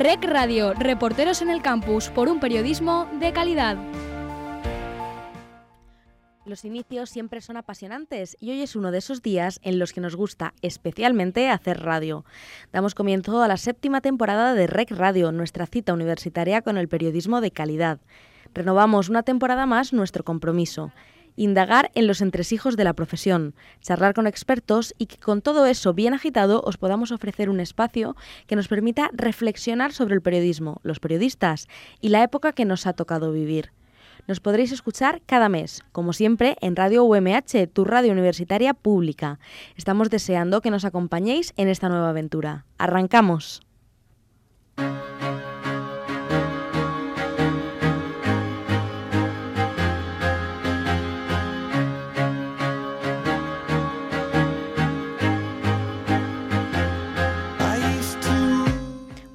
Rec Radio, reporteros en el campus por un periodismo de calidad. Los inicios siempre son apasionantes y hoy es uno de esos días en los que nos gusta especialmente hacer radio. Damos comienzo a la séptima temporada de Rec Radio, nuestra cita universitaria con el periodismo de calidad. Renovamos una temporada más nuestro compromiso indagar en los entresijos de la profesión, charlar con expertos y que con todo eso bien agitado os podamos ofrecer un espacio que nos permita reflexionar sobre el periodismo, los periodistas y la época que nos ha tocado vivir. Nos podréis escuchar cada mes, como siempre, en Radio UMH, tu radio universitaria pública. Estamos deseando que nos acompañéis en esta nueva aventura. ¡Arrancamos!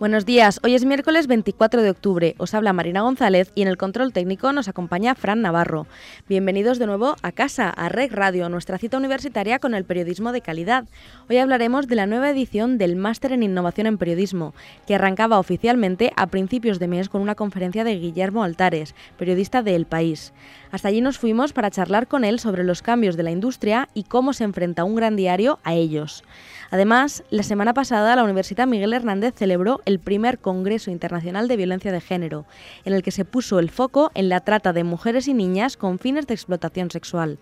Buenos días, hoy es miércoles 24 de octubre, os habla Marina González y en el control técnico nos acompaña Fran Navarro. Bienvenidos de nuevo a casa, a Reg Radio, nuestra cita universitaria con el periodismo de calidad. Hoy hablaremos de la nueva edición del Máster en Innovación en Periodismo, que arrancaba oficialmente a principios de mes con una conferencia de Guillermo Altares, periodista de El País. Hasta allí nos fuimos para charlar con él sobre los cambios de la industria y cómo se enfrenta un gran diario a ellos. Además, la semana pasada la Universidad Miguel Hernández celebró el primer Congreso Internacional de Violencia de Género, en el que se puso el foco en la trata de mujeres y niñas con fines de explotación sexual.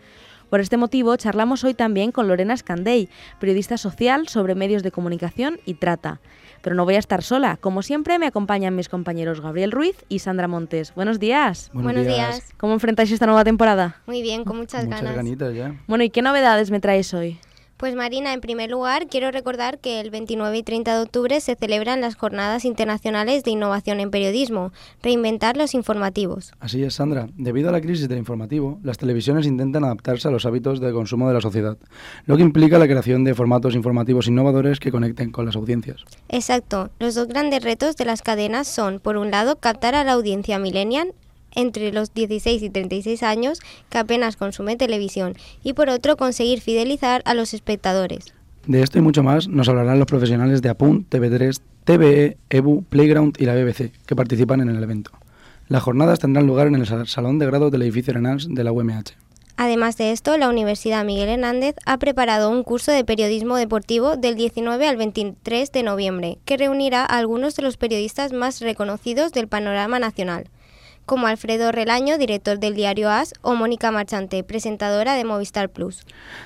Por este motivo, charlamos hoy también con Lorena Scandey, periodista social sobre medios de comunicación y trata. Pero no voy a estar sola. Como siempre, me acompañan mis compañeros Gabriel Ruiz y Sandra Montes. Buenos días. Buenos, días. ¿Cómo enfrentáis esta nueva temporada? Muy bien, con muchas, muchas ganas. ganitas ya. Bueno, ¿y qué novedades me traes hoy? Pues Marina, en primer lugar, quiero recordar que el 29 y 30 de octubre se celebran las Jornadas Internacionales de Innovación en Periodismo, reinventar los informativos. Así es, Sandra. Debido a la crisis del informativo, las televisiones intentan adaptarse a los hábitos de consumo de la sociedad, lo que implica la creación de formatos informativos innovadores que conecten con las audiencias. Exacto. Los dos grandes retos de las cadenas son, por un lado, captar a la audiencia millennial entre los 16 y 36 años que apenas consume televisión y por otro conseguir fidelizar a los espectadores. De esto y mucho más nos hablarán los profesionales de Apunt, TV3, TVE, EBU, Playground y la BBC que participan en el evento. Las jornadas tendrán lugar en el Salón de Grado del edificio Arenals de la UMH. Además de esto, la Universidad Miguel Hernández ha preparado un curso de periodismo deportivo del 19 al 23 de noviembre, que reunirá a algunos de los periodistas más reconocidos del panorama nacional como Alfredo Relaño, director del diario AS, o Mónica Marchante, presentadora de Movistar Plus.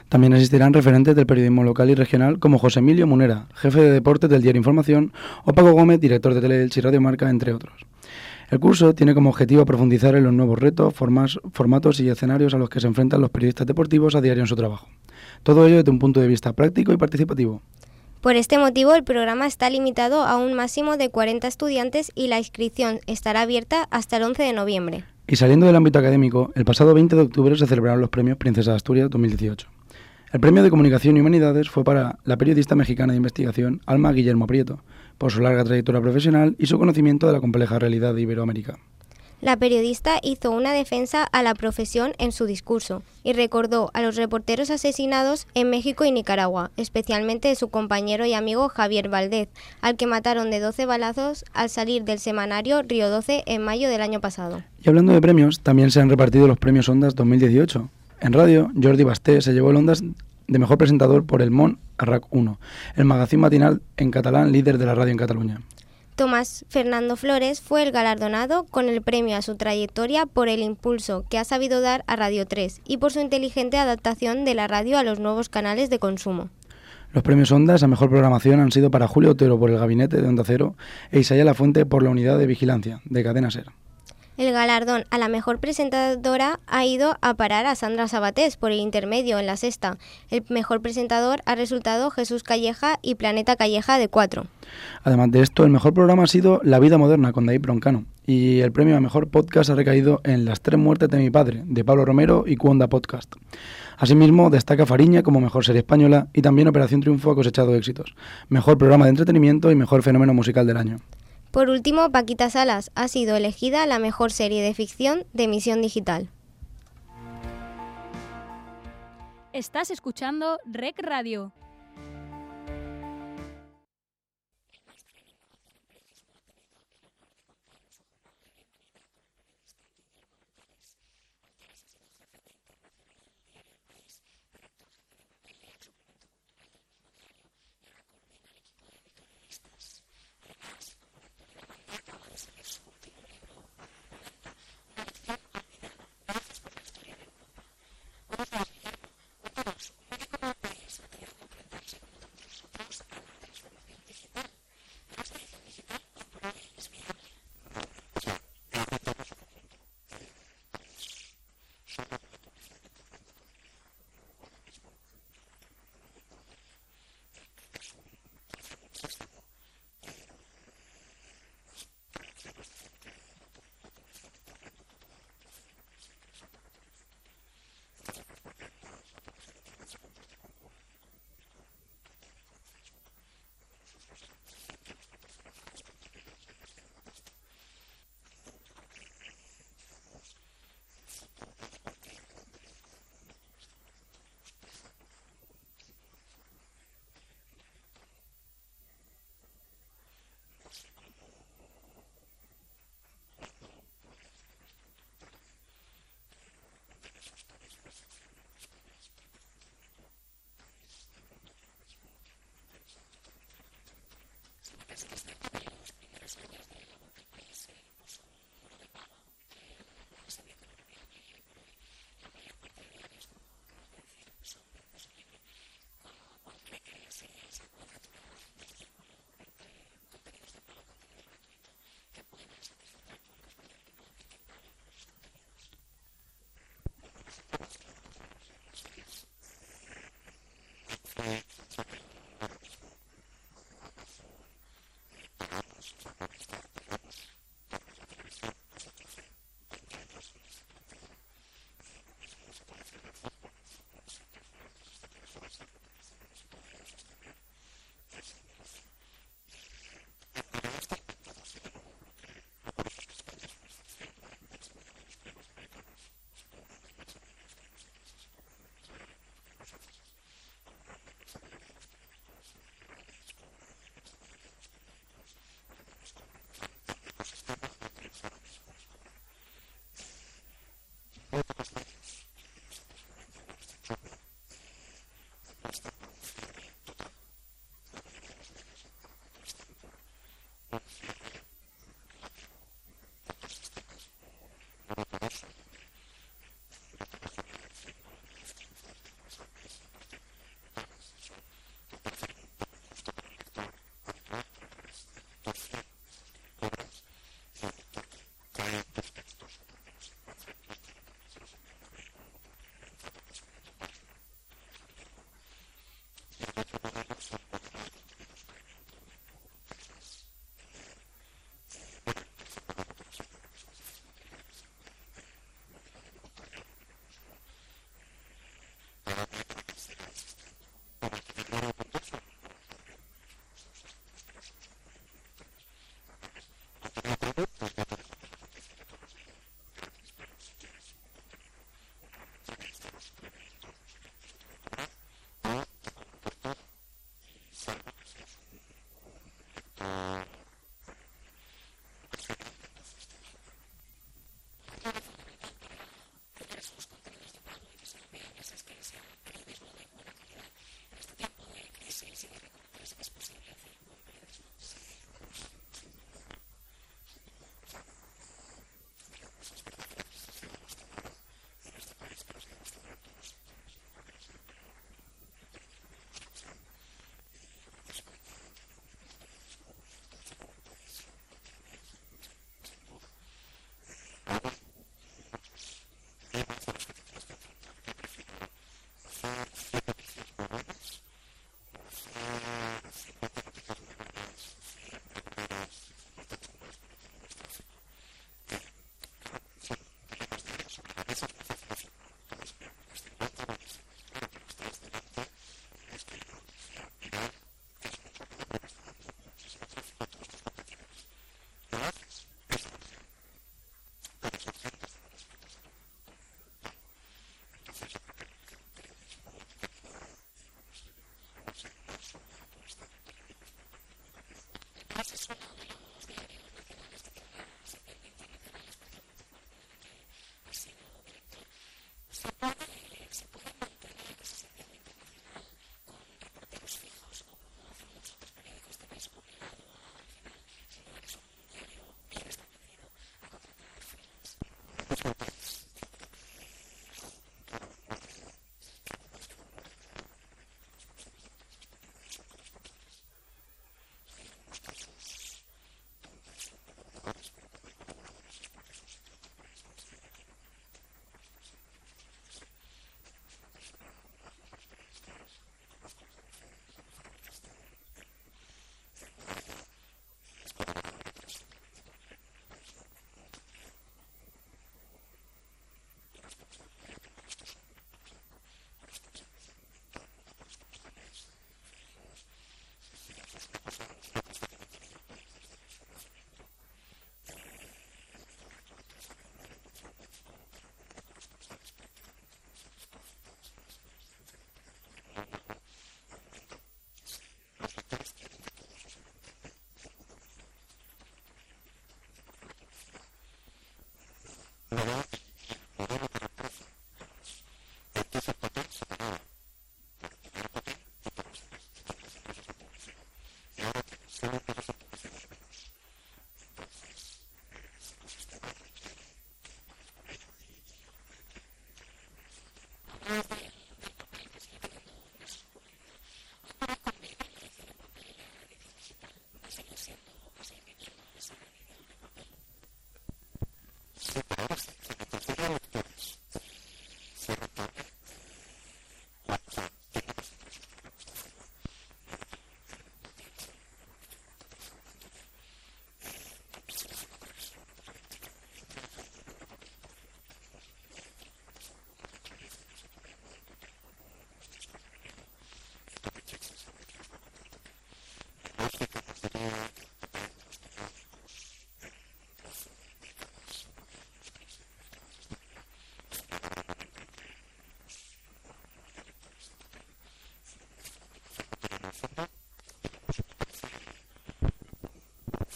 También asistirán referentes del periodismo local y regional como José Emilio Munera, jefe de deportes del diario Información, o Paco Gómez, director de Teleelch y Radio Marca, entre otros. El curso tiene como objetivo profundizar en los nuevos retos, formatos y escenarios a los que se enfrentan los periodistas deportivos a diario en su trabajo. Todo ello desde un punto de vista práctico y participativo. Por este motivo, el programa está limitado a un máximo de 40 estudiantes y la inscripción estará abierta hasta el 11 de noviembre. Y saliendo del ámbito académico, el pasado 20 de octubre se celebraron los premios Princesa de Asturias 2018. El premio de Comunicación y Humanidades fue para la periodista mexicana de investigación Alma Guillermo Prieto, por su larga trayectoria profesional y su conocimiento de la compleja realidad de Iberoamérica. La periodista hizo una defensa a la profesión en su discurso y recordó a los reporteros asesinados en México y Nicaragua, especialmente de su compañero y amigo Javier Valdez, al que mataron de 12 balazos al salir del semanario Río 12 en mayo del año pasado. Y hablando de premios, también se han repartido los premios Ondas 2018. En radio, Jordi Basté se llevó el Ondas de mejor presentador por el Mon Arrac 1, el magazín matinal en catalán líder de la radio en Cataluña. Tomás Fernando Flores fue el galardonado con el premio a su trayectoria por el impulso que ha sabido dar a Radio 3 y por su inteligente adaptación de la radio a los nuevos canales de consumo. Los premios Ondas a mejor programación han sido para Julio Otero por el Gabinete de Onda Cero e Isaya La Fuente por la Unidad de Vigilancia de Cadena Ser. El galardón a la mejor presentadora ha ido a parar a Sandra Sabatés por el intermedio en la sexta. El mejor presentador ha resultado Jesús Calleja y Planeta Calleja de 4. Además de esto, el mejor programa ha sido La vida moderna con David Broncano y el premio a mejor podcast ha recaído en Las tres muertes de mi padre de Pablo Romero y Cuonda Podcast. Asimismo, destaca Fariña como mejor serie española y también Operación Triunfo ha cosechado éxitos, mejor programa de entretenimiento y mejor fenómeno musical del año. Por último, Paquita Salas ha sido elegida la mejor serie de ficción de emisión digital. Estás escuchando Rec Radio.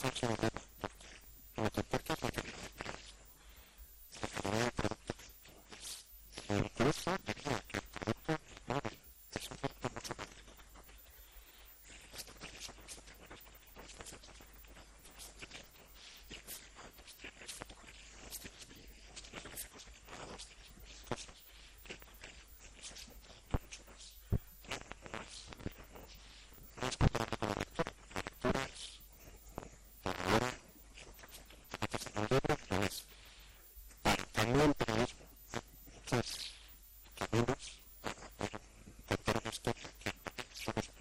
Lo que importa caminos para poder contar una historia que en somos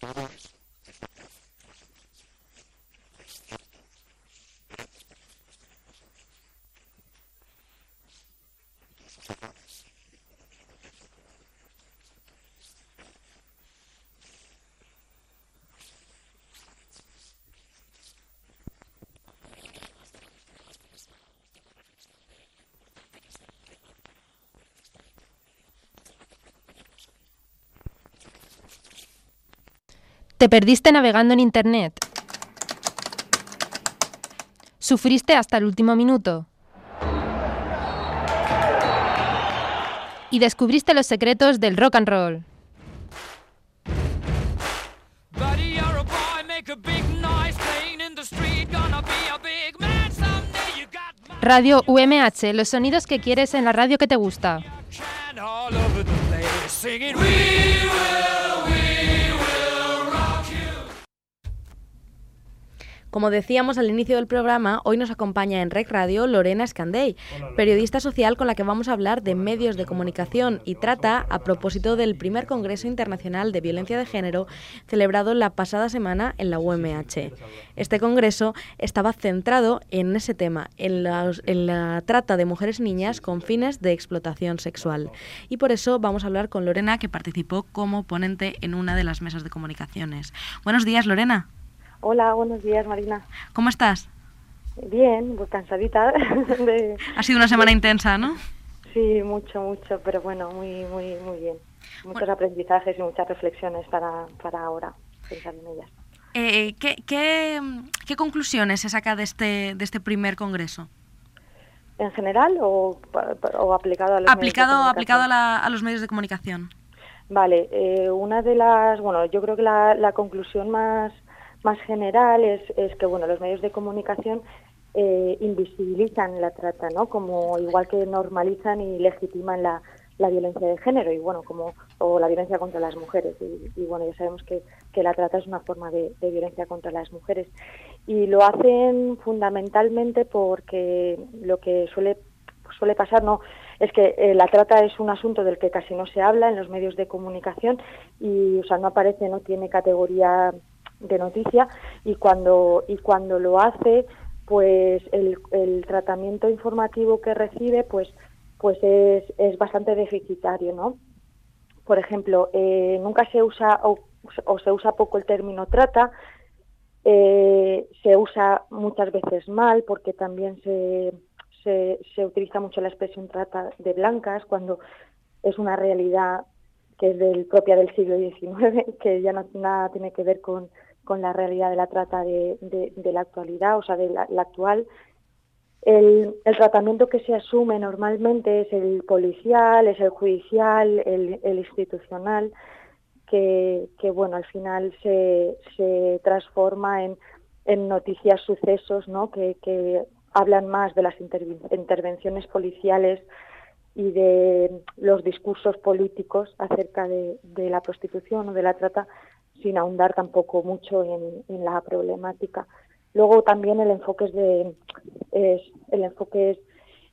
Gracias. ¿Te perdiste navegando en Internet? ¿Sufriste hasta el último minuto? Y descubriste los secretos del rock and roll. Radio UMH, los sonidos que quieres en la radio que te gusta. Como decíamos al inicio del programa, hoy nos acompaña en Rec Radio Lorena Escandey, periodista social con la que vamos a hablar de medios de comunicación y trata a propósito del primer Congreso Internacional de Violencia de Género celebrado la pasada semana en la UMH. Este congreso estaba centrado en ese tema, en la, en la trata de mujeres y niñas con fines de explotación sexual. Y por eso vamos a hablar con Lorena, que participó como ponente en una de las mesas de comunicaciones. Buenos días, Lorena. Hola, buenos días, Marina. ¿Cómo estás? Bien, pues cansadita. De... Ha sido una semana intensa, ¿no? Sí, mucho, mucho, pero bueno, muy, muy, muy bien. Muchos aprendizajes y muchas reflexiones para, para ahora, pensar en ellas. Eh, ¿qué, qué, qué, conclusiones se saca de este, de este primer congreso? ¿En general o, o aplicado a los aplicado, medios de Aplicado a, la, a, los medios de comunicación. Vale, eh, una de las, bueno, yo creo que la, la conclusión más más general es, es que bueno los medios de comunicación eh, invisibilizan la trata, ¿no? Como igual que normalizan y legitiman la, la violencia de género y bueno como o la violencia contra las mujeres. Y, bueno ya sabemos que, que, la trata es una forma de, de, violencia contra las mujeres. Y lo hacen fundamentalmente porque lo que suele suele pasar no es que eh, la trata es un asunto del que casi no se habla en los medios de comunicación y o sea no aparece no tiene categoría de noticia y cuando y cuando lo hace pues el, el tratamiento informativo que recibe pues pues es, es bastante deficitario no por ejemplo eh, nunca se usa o, o, se usa poco el término trata eh, se usa muchas veces mal porque también se, se, se utiliza mucho la expresión trata de blancas cuando es una realidad que es del, propia del siglo XIX, que ya no nada tiene que ver con, con la realidad de la trata de, la actualidad, o sea, de la, actual. El, tratamiento que se asume normalmente es el policial, es el judicial, el, institucional, que, bueno, al final se, transforma en, noticias, sucesos, ¿no? Que, hablan más de las intervenciones policiales y de los discursos políticos acerca de la prostitución o de la trata sin ahondar tampoco mucho en, la problemática. Luego también el enfoque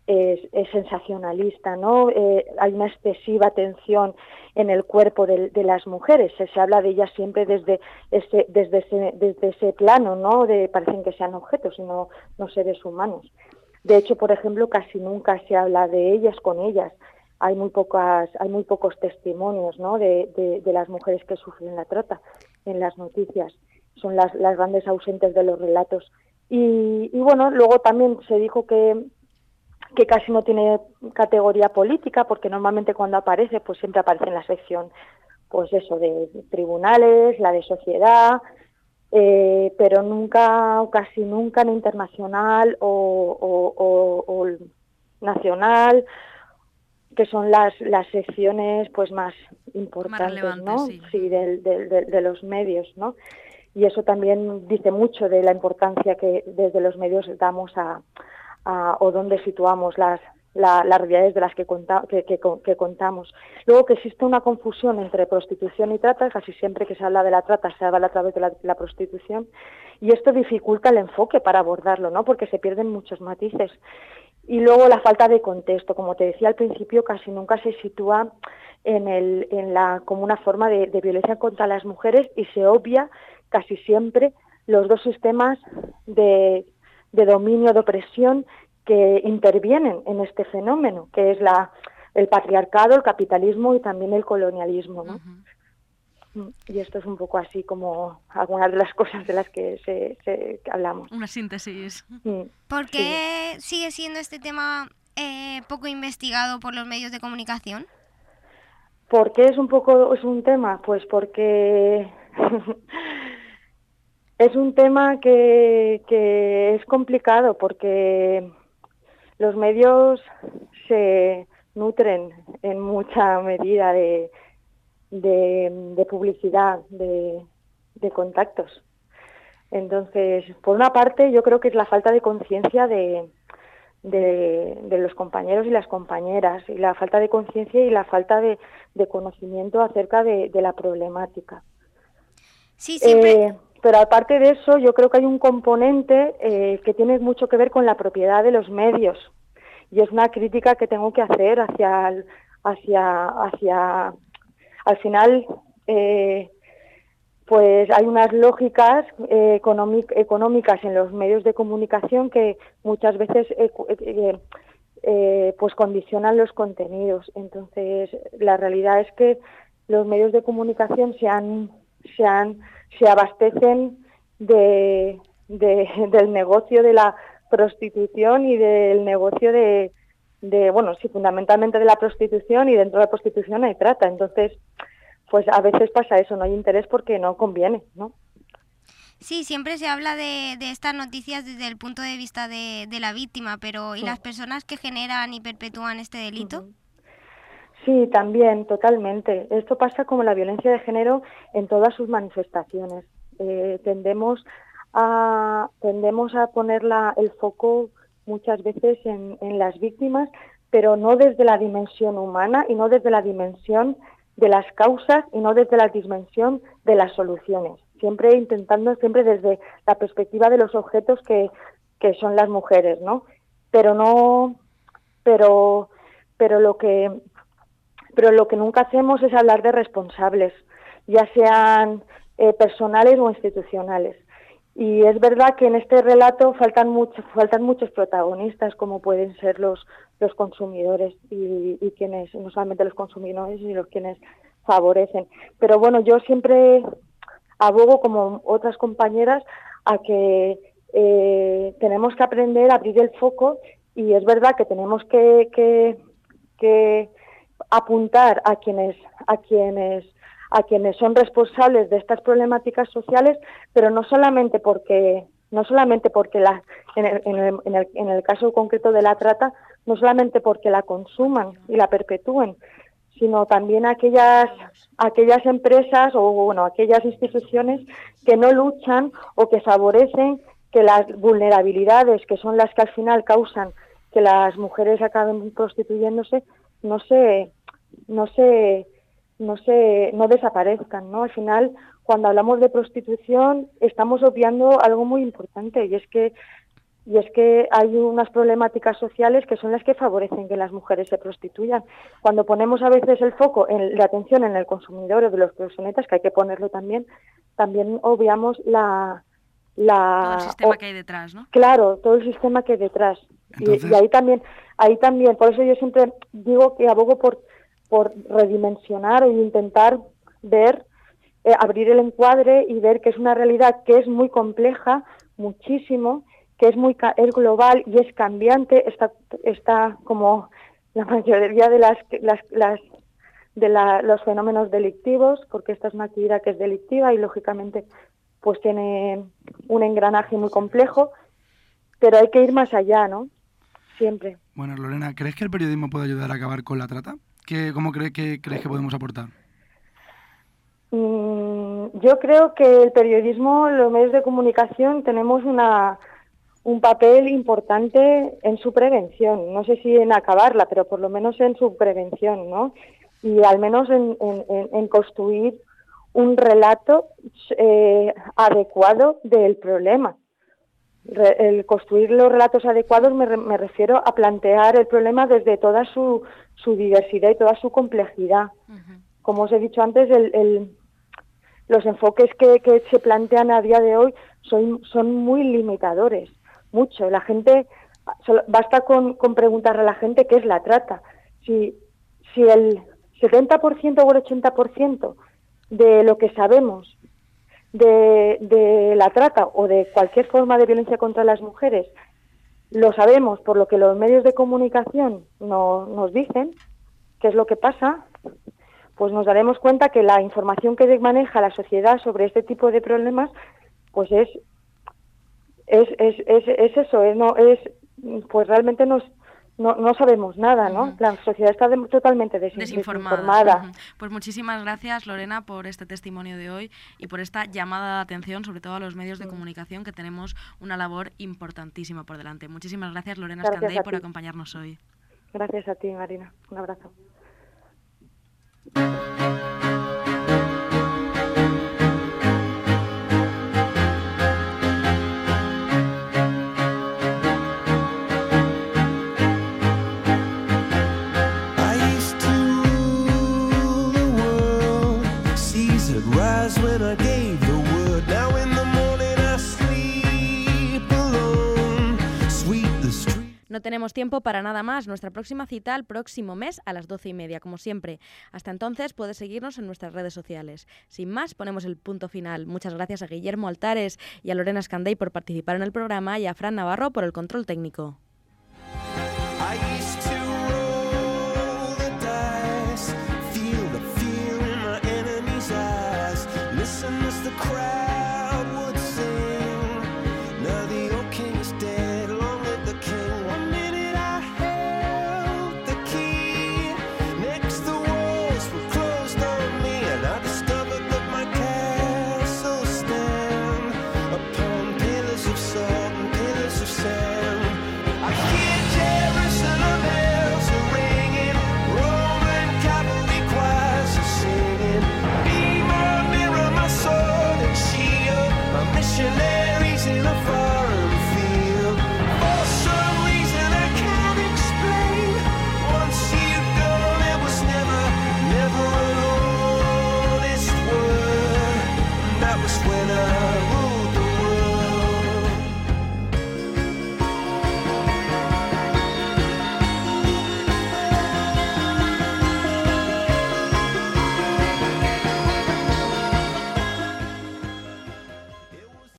es sensacionalista, ¿no? Eh, hay una excesiva atención en el cuerpo de, las mujeres. Se, habla de ellas siempre desde ese, plano, ¿no? De parecen que sean objetos y no seres humanos. De hecho, por ejemplo, casi nunca se habla de ellas con ellas hay muy pocas, hay muy pocos testimonios de, de, las mujeres que sufren la trata en las noticias. Son las, las grandes ausentes de los relatos. Y, bueno, luego también se dijo que, que casi no tiene categoría política, porque normalmente cuando aparece, pues siempre aparece en la sección, pues eso, de tribunales, la de sociedad, eh, pero nunca, casi nunca en internacional o, o, o, o nacional que son las, las secciones pues más importantes más ¿no? Sí, sí de, de, de, de, los medios ¿no? y eso también dice mucho de la importancia que desde los medios damos a, a o dónde situamos las, la, las realidades de las que, conta, que, que, que, contamos. Luego que existe una confusión entre prostitución y trata, casi siempre que se habla de la trata se habla a través de la, la prostitución, y esto dificulta el enfoque para abordarlo, ¿no? porque se pierden muchos matices. Y luego la falta de contexto, como te decía al principio, casi nunca se sitúa en, el, en la, como una forma de, violencia contra las mujeres y se obvia casi siempre los dos sistemas de, de dominio, de opresión que intervienen en este fenómeno, que es la, el patriarcado, el capitalismo y también el colonialismo. Y esto es un poco así como algunas de las cosas de las que, se, se que hablamos. Una síntesis. ¿Por qué sí. sigue siendo este tema eh, poco investigado por los medios de comunicación? ¿Por qué es un poco es un tema? Pues porque Es un tema que, que es complicado porque los medios se nutren en mucha medida de, de, publicidad, de, contactos. Entonces, por una parte, yo creo que es la falta de conciencia de, de, los compañeros y las compañeras, y la falta de conciencia y la falta de, conocimiento acerca de, la problemática. Sí, siempre. Eh, pero aparte de eso, yo creo que hay un componente eh, que tiene mucho que ver con la propiedad de los medios. Y es una crítica que tengo que hacer hacia, hacia, hacia al final, eh, pues hay unas lógicas eh, económicas en los medios de comunicación que muchas veces eh, pues condicionan los contenidos. Entonces, la realidad es que los medios de comunicación se han, se han, se abastecen de, del negocio de la prostitución y del negocio de, de, bueno, sí, fundamentalmente de la prostitución y dentro de la prostitución hay trata. Entonces, pues a veces pasa eso, no hay interés porque no conviene, ¿no? Sí, siempre se habla de, de estas noticias desde el punto de vista de, de la víctima, pero ¿y las personas que generan y perpetúan este delito? Sí, también, totalmente. Esto pasa como la violencia de género en todas sus manifestaciones. Eh, tendemos a tendemos a poner el foco muchas veces en, las víctimas, pero no desde la dimensión humana y no desde la dimensión de las causas y no desde la dimensión de las soluciones. Siempre intentando, siempre desde la perspectiva de los objetos que, que son las mujeres, ¿no? Pero no, pero, pero lo que, pero lo que nunca hacemos es hablar de responsables, ya sean eh, personales o institucionales. Y es verdad que en este relato faltan muchos, faltan muchos protagonistas, como pueden ser los, los consumidores y, quienes, no solamente los consumidores, sino quienes favorecen. Pero bueno, yo siempre abogo, como otras compañeras, a que eh, tenemos que aprender a abrir el foco y es verdad que tenemos que, que, que apuntar a quienes, a quienes a quienes son responsables de estas problemáticas sociales, pero no solamente porque no solamente porque la, en, el, caso concreto de la trata, no solamente porque la consuman y la perpetúen, sino también aquellas aquellas empresas o bueno aquellas instituciones que no luchan o que favorecen que las vulnerabilidades que son las que al final causan que las mujeres acaben prostituyéndose no se no se no se no desaparezcan, ¿no? Al final, cuando hablamos de prostitución, estamos obviando algo muy importante y es que y es que hay unas problemáticas sociales que son las que favorecen que las mujeres se prostituyan. Cuando ponemos a veces el foco en la atención en el consumidor o de los proxenetas, que hay que ponerlo también, también obviamos la la todo el sistema que hay detrás, ¿no? Claro, todo el sistema que hay detrás. Y, y ahí también, ahí también, por eso yo siempre digo que abogo por por redimensionar e intentar ver, eh, abrir el encuadre y ver que es una realidad que es muy compleja, muchísimo, que es muy es global y es cambiante, está, está como la mayoría de las, las, de los fenómenos delictivos, porque esta es una actividad que es delictiva y lógicamente pues tiene un engranaje muy complejo, pero hay que ir más allá, ¿no? Siempre. Bueno, Lorena, ¿crees que el periodismo puede ayudar a acabar con la trata? ¿Qué, ¿Cómo crees que, crees que podemos aportar? Mm, yo creo que el periodismo, los medios de comunicación, tenemos una, un papel importante en su prevención. No sé si en acabarla, pero por lo menos en su prevención, ¿no? Y al menos en, en, construir un relato eh, adecuado del problema el construir los relatos adecuados me, me, refiero a plantear el problema desde toda su, su diversidad y toda su complejidad. Como os he dicho antes, el, los enfoques que, que, se plantean a día de hoy son, son muy limitadores, mucho. La gente, basta con, con preguntarle a la gente qué es la trata. Si, si el 70% o el 80% de lo que sabemos de, la trata o de cualquier forma de violencia contra las mujeres lo sabemos por lo que los medios de comunicación no, nos dicen, qué es lo que pasa, pues nos daremos cuenta que la información que maneja la sociedad sobre este tipo de problemas pues es es, es, es, es eso, es, no, es, pues realmente nos, no, no sabemos nada, ¿no? La sociedad está totalmente desinformada. Pues muchísimas gracias, Lorena, por este testimonio de hoy y por esta llamada de atención, sobre todo a los medios de comunicación, que tenemos una labor importantísima por delante. Muchísimas gracias, Lorena Scandey, por acompañarnos hoy. Gracias a ti, Marina. Un abrazo. No tenemos tiempo para nada más. Nuestra próxima cita el próximo mes a las doce y media, como siempre. Hasta entonces puedes seguirnos en nuestras redes sociales. Sin más, ponemos el punto final. Muchas gracias a Guillermo Altares y a Lorena Scandey por participar en el programa y a Fran Navarro por el control técnico.